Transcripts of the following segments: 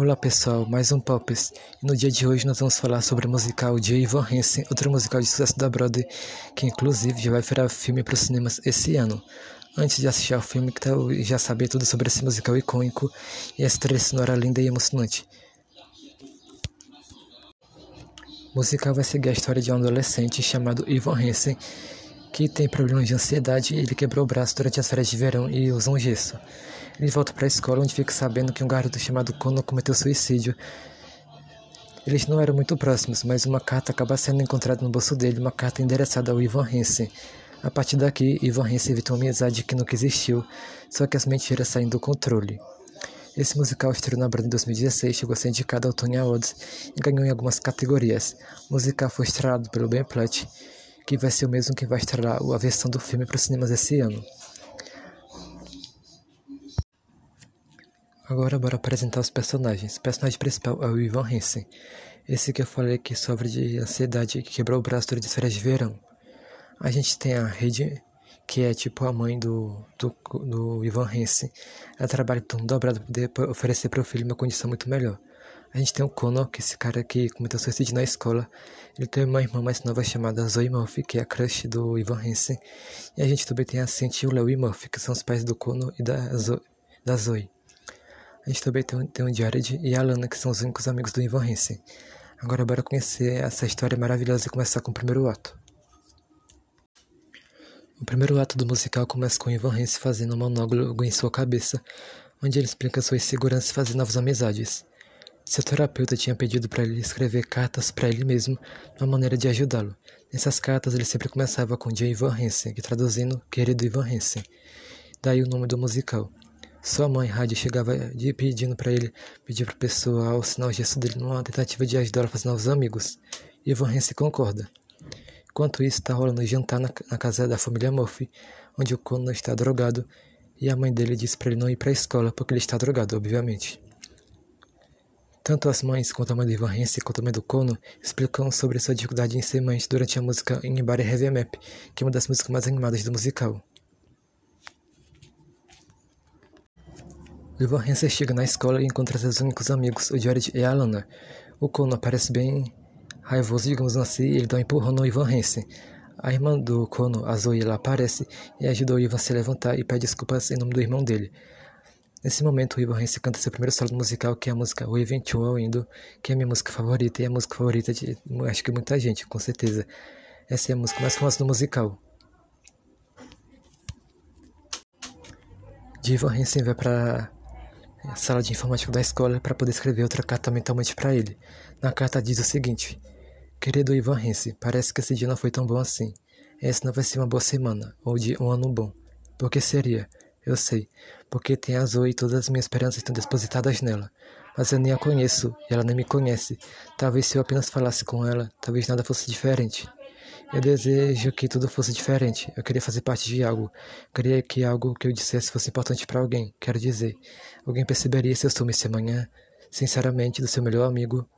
Olá pessoal, mais um Pops. E no dia de hoje nós vamos falar sobre o musical de Ivan Hansen, outro musical de sucesso da Broadway, que inclusive já vai virar filme para os cinemas esse ano. Antes de assistir ao filme, que já saber tudo sobre esse musical icônico e essa trilha sonora linda e emocionante. O musical vai seguir a história de um adolescente chamado Ivan Hansen, que tem problemas de ansiedade e ele quebrou o braço durante as férias de verão e usa um gesso. Ele volta para a escola onde fica sabendo que um garoto chamado Kono cometeu suicídio. Eles não eram muito próximos, mas uma carta acaba sendo encontrada no bolso dele, uma carta endereçada ao Ivan Hansen. A partir daqui, Ivan Hansen evita uma amizade que nunca existiu, só que as mentiras saem do controle. Esse musical estreou na Broadway em 2016, chegou a ser indicado ao Tony Awards e ganhou em algumas categorias. O musical foi estrelado pelo Ben Platt, que vai ser o mesmo que vai estrelar a versão do filme para os cinemas esse ano. Agora bora apresentar os personagens. O personagem principal é o Ivan Hansen. Esse que eu falei que sofre de ansiedade e que quebrou o braço durante as férias de verão. A gente tem a Rede, que é tipo a mãe do, do, do Ivan Hansen. Ela trabalha turno dobrado para poder oferecer para o filho uma condição muito melhor. A gente tem o Connor, que é esse cara que cometeu suicídio na escola. Ele tem uma irmã mais nova chamada Zoe Murphy, que é a crush do Ivan Hansen. E a gente também tem a Cintia e o Leo Murphy, que são os pais do Connor e da, da Zoe. A gente também tem, tem o Jared e a Alana, que são os únicos amigos do Ivan Hansen. Agora bora conhecer essa história maravilhosa e começar com o primeiro ato. O primeiro ato do musical começa com Ivan Hansen fazendo um monólogo em sua cabeça, onde ele explica sua insegurança e fazer novas amizades. Seu terapeuta tinha pedido para ele escrever cartas para ele mesmo, uma maneira de ajudá-lo. Nessas cartas ele sempre começava com J. Ivan Hansen, que traduzindo, querido Ivan Hansen. Daí o nome do musical. Sua mãe, Rádio, chegava pedindo para ele pedir para o pessoal assinar o gesto dele numa tentativa de ajudá-lo a fazer novos amigos. E Van Hesse concorda. Enquanto isso, está rolando jantar na, na, casa da família Murphy, onde o Conan está drogado, e a mãe dele diz para ele não ir para a escola porque ele está drogado, obviamente. Tanto as mães quanto a mãe de Van Hesse quanto a mãe do Conan explicam sobre sua dificuldade em ser mãe durante a música Anybody Heavy Map, que é uma das músicas mais animadas do musical. Ivan Hansen chega na escola e encontra seus únicos amigos, o Jared e a Alana. O Kono parece bem raivoso, digamos assim, e ele dá um empurrão no Ivan Hansen. A irmã do Kono, a Zoe, ela aparece e ajuda o Ivan a se levantar e pede desculpas em nome do irmão dele. Nesse momento, o Ivan Hansen canta seu primeiro solo musical, que é a música O Eventual Indo, que é a minha música favorita e é a música favorita de, acho que muita gente, com certeza. Essa é a música mais famosa do musical. De Ivan Hansen vai para a sala de informática da escola para poder escrever outra carta mentalmente para ele. Na carta diz o seguinte: Querido Ivan Hense, parece que esse dia não foi tão bom assim. Essa não vai ser uma boa semana, ou de um ano bom. Por que seria? Eu sei, porque tem a Zoe e todas as minhas esperanças estão depositadas nela. Mas eu nem a conheço, e ela nem me conhece. Talvez se eu apenas falasse com ela, talvez nada fosse diferente. Eu desejo que tudo fosse diferente. Eu queria fazer parte de algo. Eu queria que algo que eu dissesse fosse importante para alguém. Quero dizer, alguém perceberia se eu esse amanhã. Sinceramente, do seu melhor amigo,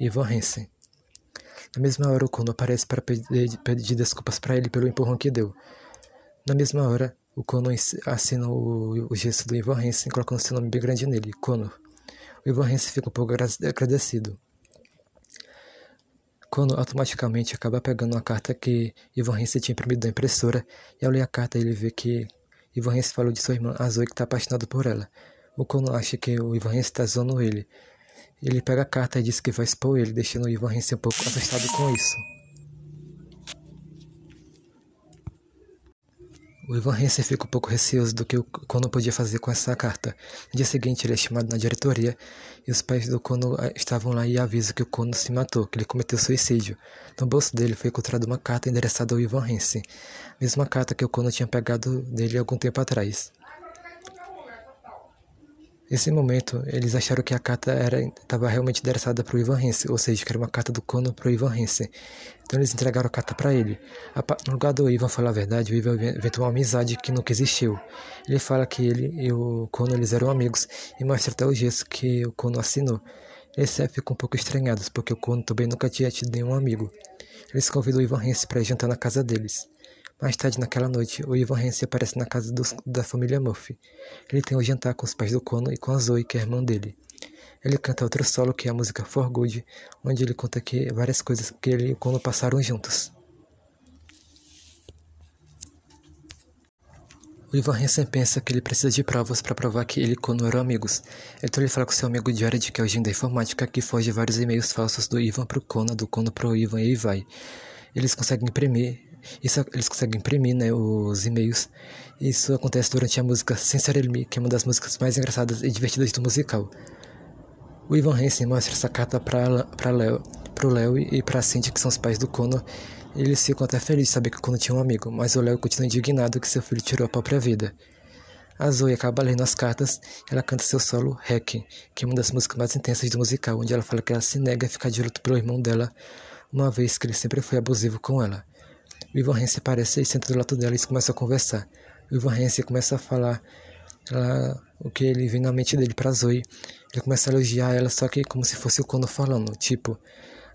Ivan Hansen. Na mesma hora, o Kono aparece para pedir, pedir desculpas para ele pelo empurrão que deu. Na mesma hora, o Kono assina o, o gesto do Ivan Hansen, colocando seu nome bem grande nele, Kono. O Ivan Hansen fica um pouco agradecido. Quando automaticamente acaba pegando uma carta que Ivan Hesse tinha imprimido da impressora, e ao ler a carta ele vê que Ivan Hesse falou de sua irmã Azul que está apaixonado por ela. O Kono acha que o Ivan Hesse está zoando ele. Ele pega a carta e diz que vai expor ele, deixando o Ivan Hesse um pouco assustado com isso. O Ivan Hansen fica um pouco receoso do que o Kono podia fazer com essa carta. No dia seguinte, ele é chamado na diretoria e os pais do Kono eh, estavam lá e avisam que o Kono se matou, que ele cometeu suicídio. No bolso dele foi encontrada uma carta endereçada ao Ivan Hansen, mesma carta que o Kono tinha pegado dele algum tempo atrás. Nesse momento, eles acharam que a carta estava realmente endereçada para o Ivan Hansen, ou seja, que era uma carta do Kono para o Ivan Hansen. Então eles entregaram a carta para ele. No lugar do Ivan falar a verdade, o Ivan inventou uma amizade que nunca existiu. Ele fala que ele e o Kono eles eram amigos e mostra até o gesto que o Kono assinou. Eles ficam um pouco estranhados, porque o Kono também nunca tinha tido nenhum amigo. Eles convidam o Ivan Hansen para jantar na casa deles. Mais tarde naquela noite, o Ivan Hansen aparece na casa dos, da família Murphy. Ele tem o um jantar com os pais do Kono e com a Zoe, que é a irmã dele. Ele canta outro solo, que é a música For Good, onde ele conta que várias coisas que ele e o Kono passaram juntos. O Ivan Hansen pensa que ele precisa de provas para provar que ele e Kono eram amigos. Então ele fala com seu amigo Jared, que é o gênio da informática, que foge vários e-mails falsos do Ivan pro Kono, do Kono pro Ivan e aí vai. Eles conseguem imprimir, isso, eles conseguem imprimir né, os e-mails. Isso acontece durante a música Sincere Me, que é uma das músicas mais engraçadas e divertidas do musical. O Ivan Hansen mostra essa carta para Léo, pro Léo e para Cindy, que são os pais do Kono, eles ficam até felizes de saber que quando tinha um amigo, mas o Léo continua indignado que seu filho tirou a própria vida. A Zoe acaba lendo as cartas ela canta seu solo Hack, que é uma das músicas mais intensas do musical, onde ela fala que ela se nega a ficar de luto pelo irmão dela, uma vez que ele sempre foi abusivo com ela. O Ivan Hensey aparece e senta do lado dela e eles começam a conversar. O Ivan Hensey começa a falar ela, o que ele vê na mente dele pra Zoe. Ele começa a elogiar ela, só que como se fosse o Kono falando, tipo,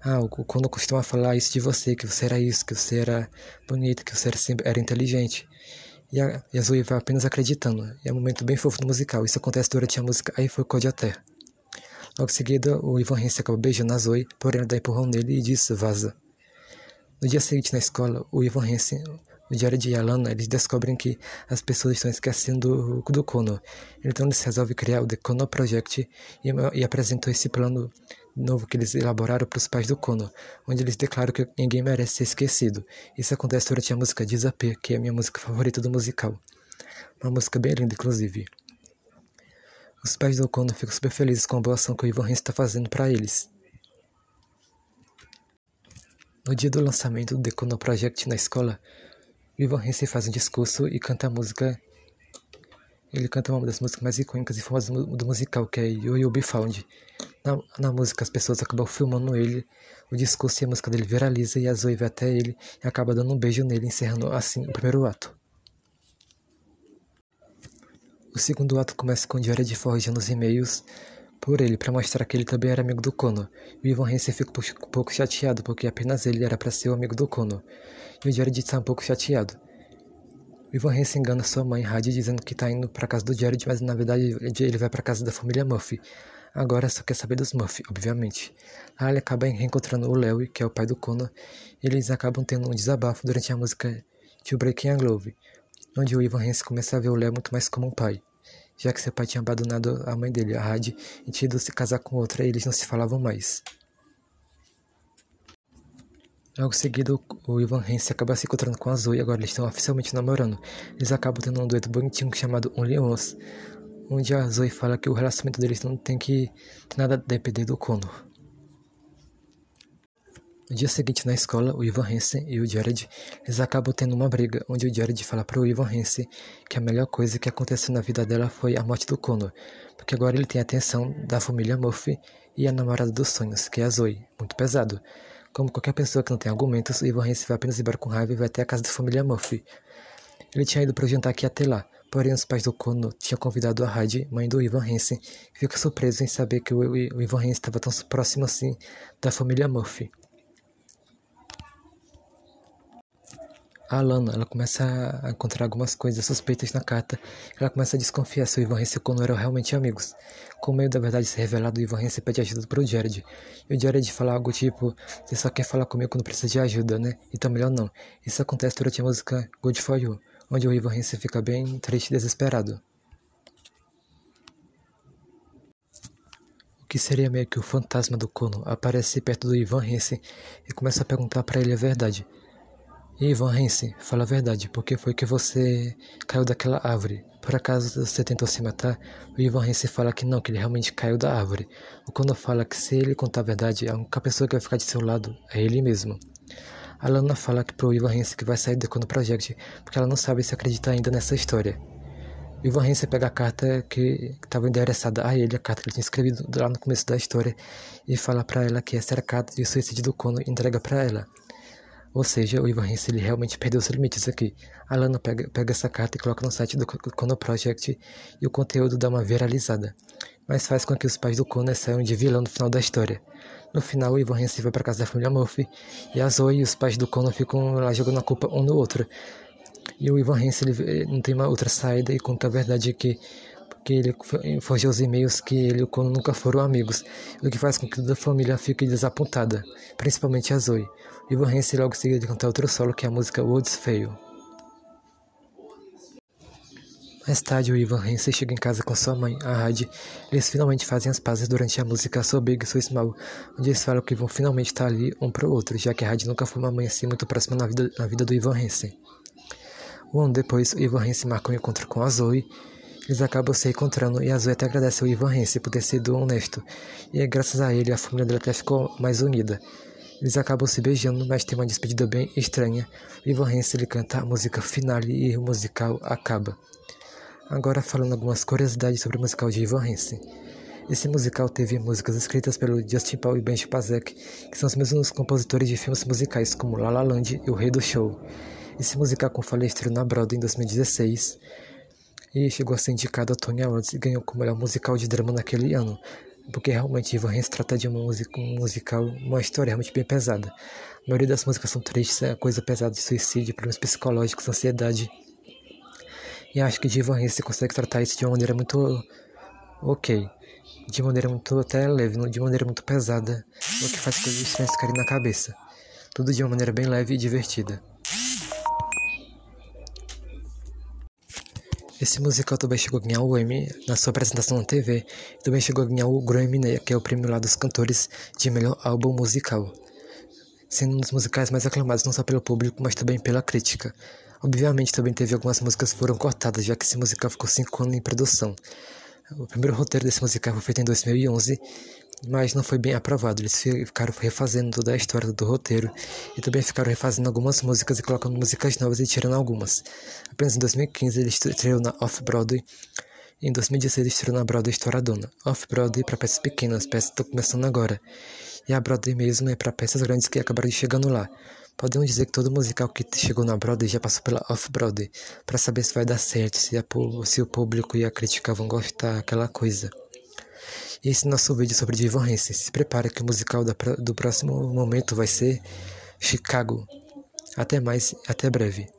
ah, o quando costuma falar isso de você, que você era isso, que você era bonita, que você era, sempre, era inteligente. E a, e a Zoe vai apenas acreditando. E é um momento bem fofo do musical. Isso acontece durante a música Aí Foi Code Até. Logo em seguida, o Ivan Hensey acaba beijando a Zoe, porém ela dá empurrão nele e diz vaza. No dia seguinte na escola, o Ivan Hensey, o Jared e a Lana, eles descobrem que as pessoas estão esquecendo do, do Kono. Então eles resolvem criar o The Kono Project e, e apresentam esse plano novo que eles elaboraram para os pais do Kono, onde eles declaram que ninguém merece ser esquecido. Isso acontece durante a música Disappear, que é a minha música favorita do musical. Uma música bem linda, inclusive. Os pais do Kono ficam super felizes com a boa ação que o Ivan Rins está fazendo para eles. No dia do lançamento do The Kono Project na escola, Ivan Rins faz um discurso e canta a música ele canta uma das músicas mais icônicas e famosas do musical, que é You Be Found. Na, na música, as pessoas acabam filmando ele, o discurso e a música dele viraliza e a Zoe vai até ele e acaba dando um beijo nele, encerrando assim o primeiro ato. O segundo ato começa com o Jared forjando os e-mails por ele para mostrar que ele também era amigo do Kono. E o Ivan Hansen fica um pouco chateado porque apenas ele era para ser o amigo do Kono. E o Jared está um pouco chateado. Ivan Hesse engana sua mãe, Rádio, dizendo que está indo para casa do Jared, mas na verdade ele vai para casa da família Murphy. Agora só quer saber dos Murphy, obviamente. Lá ele acaba reencontrando o Leo, que é o pai do Connor, e eles acabam tendo um desabafo durante a música To Breaking a Glove, onde o Ivan Hesse começa a ver o Leo muito mais como um pai, já que seu pai tinha abandonado a mãe dele, a Rádio, e tinha ido se casar com outra e eles não se falavam mais. Logo seguido, o Ivan Hens acaba se encontrando com a Zoe e agora eles estão oficialmente namorando. Eles acabam tendo um dueto bonitinho chamado Only Once, onde a Zoe fala que o relacionamento deles não tem que nada depender do Connor. No dia seguinte na escola, o Ivan Hansen e o Jared eles acabam tendo uma briga, onde o Jared fala para o Ivan Hansen que a melhor coisa que aconteceu na vida dela foi a morte do Connor, porque agora ele tem a atenção da família Murphy e a namorada dos sonhos, que é a Zoe, muito pesado. Como qualquer pessoa que não tem argumentos, Ivan Hansen vai apenas embora com raiva e vai até a casa da família Murphy. Ele tinha ido para o jantar que ia ter lá, porém os pais do Kono tinham convidado a Heidi, mãe do Ivan Hansen, e fica surpreso em saber que o, o Ivan Hansen estava tão próximo assim da família Murphy. A Alana, ela começa a encontrar algumas coisas suspeitas na carta. Ela começa a desconfiar se o Ivan Hesse e o Connor eram realmente amigos. Com medo da verdade ser revelada, o Ivan Hesse pede ajuda pro Jared. E o Jared fala algo tipo, você só quer falar comigo quando precisa de ajuda, né? Então melhor não. Isso acontece durante a música Good For You, onde o Ivan Hesse fica bem triste e desesperado. O que seria meio que o fantasma do Kono aparece perto do Ivan Hesse e começa a perguntar para ele a verdade. Ivan Hansen, fala a verdade, por que foi que você caiu daquela árvore? Por acaso você tentou se matar? O Ivan Hansen fala que não, que ele realmente caiu da árvore. O Kono fala que se ele contar a verdade, a única pessoa que vai ficar de seu lado é ele mesmo. A Lana fala que pro Ivan Hansen que vai sair do Kono Project, porque ela não sabe se acredita ainda nessa história. O Ivan Hansen pega a carta que estava endereçada a ele, a carta que ele tinha escrevido lá no começo da história, e fala para ela que essa era a carta de suicídio do Kono e entrega para ela. Ou seja, o Ivan Hesse ele realmente perdeu seus limites aqui. A Lana pega, pega essa carta e coloca no site do Kono Project e o conteúdo dá uma viralizada. Mas faz com que os pais do Kono saiam de vilão no final da história. No final, o Ivan Hesse vai para casa da família Murphy e a Zoe e os pais do Kono ficam lá jogando a culpa um no outro. E o Ivan Hesse ele não tem uma outra saída e conta a verdade que que ele forjou os e-mails que ele e o Kono nunca foram amigos, o que faz com que toda a família fique desapontada, principalmente a Zoe. Ivan Hansen logo seguiu de cantar outro solo que é a música Words Fail. Mais tarde, o Ivan Hansen chega em casa com sua mãe, a Heidi. Eles finalmente fazem as pazes durante a música So Big, So Small, onde eles falam que vão finalmente estar ali um pro outro, já que a Heidi nunca foi uma mãe assim muito próxima na vida, na vida do Ivan Hansen. Um ano depois, o Ivan Hansen marca um encontro com a Zoe. Eles acabam se encontrando e a Zoe até agradece ao Ivan Hansen por ter sido honesto. E é graças a ele a família dela até ficou mais unida. Eles acabam se beijando, mas tem uma despedida bem estranha. O Ivan Hansen ele canta a música finale e o musical acaba. Agora falando algumas curiosidades sobre o musical de Ivan Hansen. Esse musical teve músicas escritas pelo Justin Paul e Ben Chapazek, que são os mesmos compositores de filmes musicais como La La Land e O Rei do Show. Esse musical com falha estreou na Broadway em 2016 e chegou a ser indicado a Tony Awards e ganhou como melhor musical de drama naquele ano, porque realmente Ivan Hansen trata de uma música, um musical, uma história realmente bem pesada. A maioria das músicas são tristes, é coisa pesada de suicídio, problemas psicológicos, ansiedade e acho que Divan Hansen consegue tratar isso de uma maneira muito ok. De maneira muito até leve, de maneira muito pesada. O que faz coisas estranhas ficarem na cabeça. Tudo de uma maneira bem leve e divertida. Esse musical também chegou a ganhar o Emmy na sua apresentação na TV e também chegou a ganhar o Grammy, né, que é o prêmio lá dos cantores de melhor álbum musical, sendo um dos musicais mais aclamados não só pelo público, mas também pela crítica. Obviamente também teve algumas músicas que foram cortadas, já que esse musical ficou 5 anos em produção. O primeiro roteiro desse musical foi feito em 2011, mas não foi bem aprovado. Eles ficaram refazendo toda a história do roteiro e também ficaram refazendo algumas músicas e colocando músicas novas e tirando algumas. Apenas em 2015 ele estreou na Off-Broadway em 2016 estreou na Broadway Estouradona. Off-Broadway para peças pequenas, peças estão começando agora. E a Broadway mesmo é para peças grandes que acabaram chegando lá. Podemos dizer que todo musical que chegou na Broadway já passou pela Off-Broadway, para saber se vai dar certo, se, a, se, o público e a crítica vão gostar, aquela coisa. Esse nosso vídeo sobre Divan Hansen. Se prepara que o musical do próximo momento vai ser Chicago. Até mais, até breve.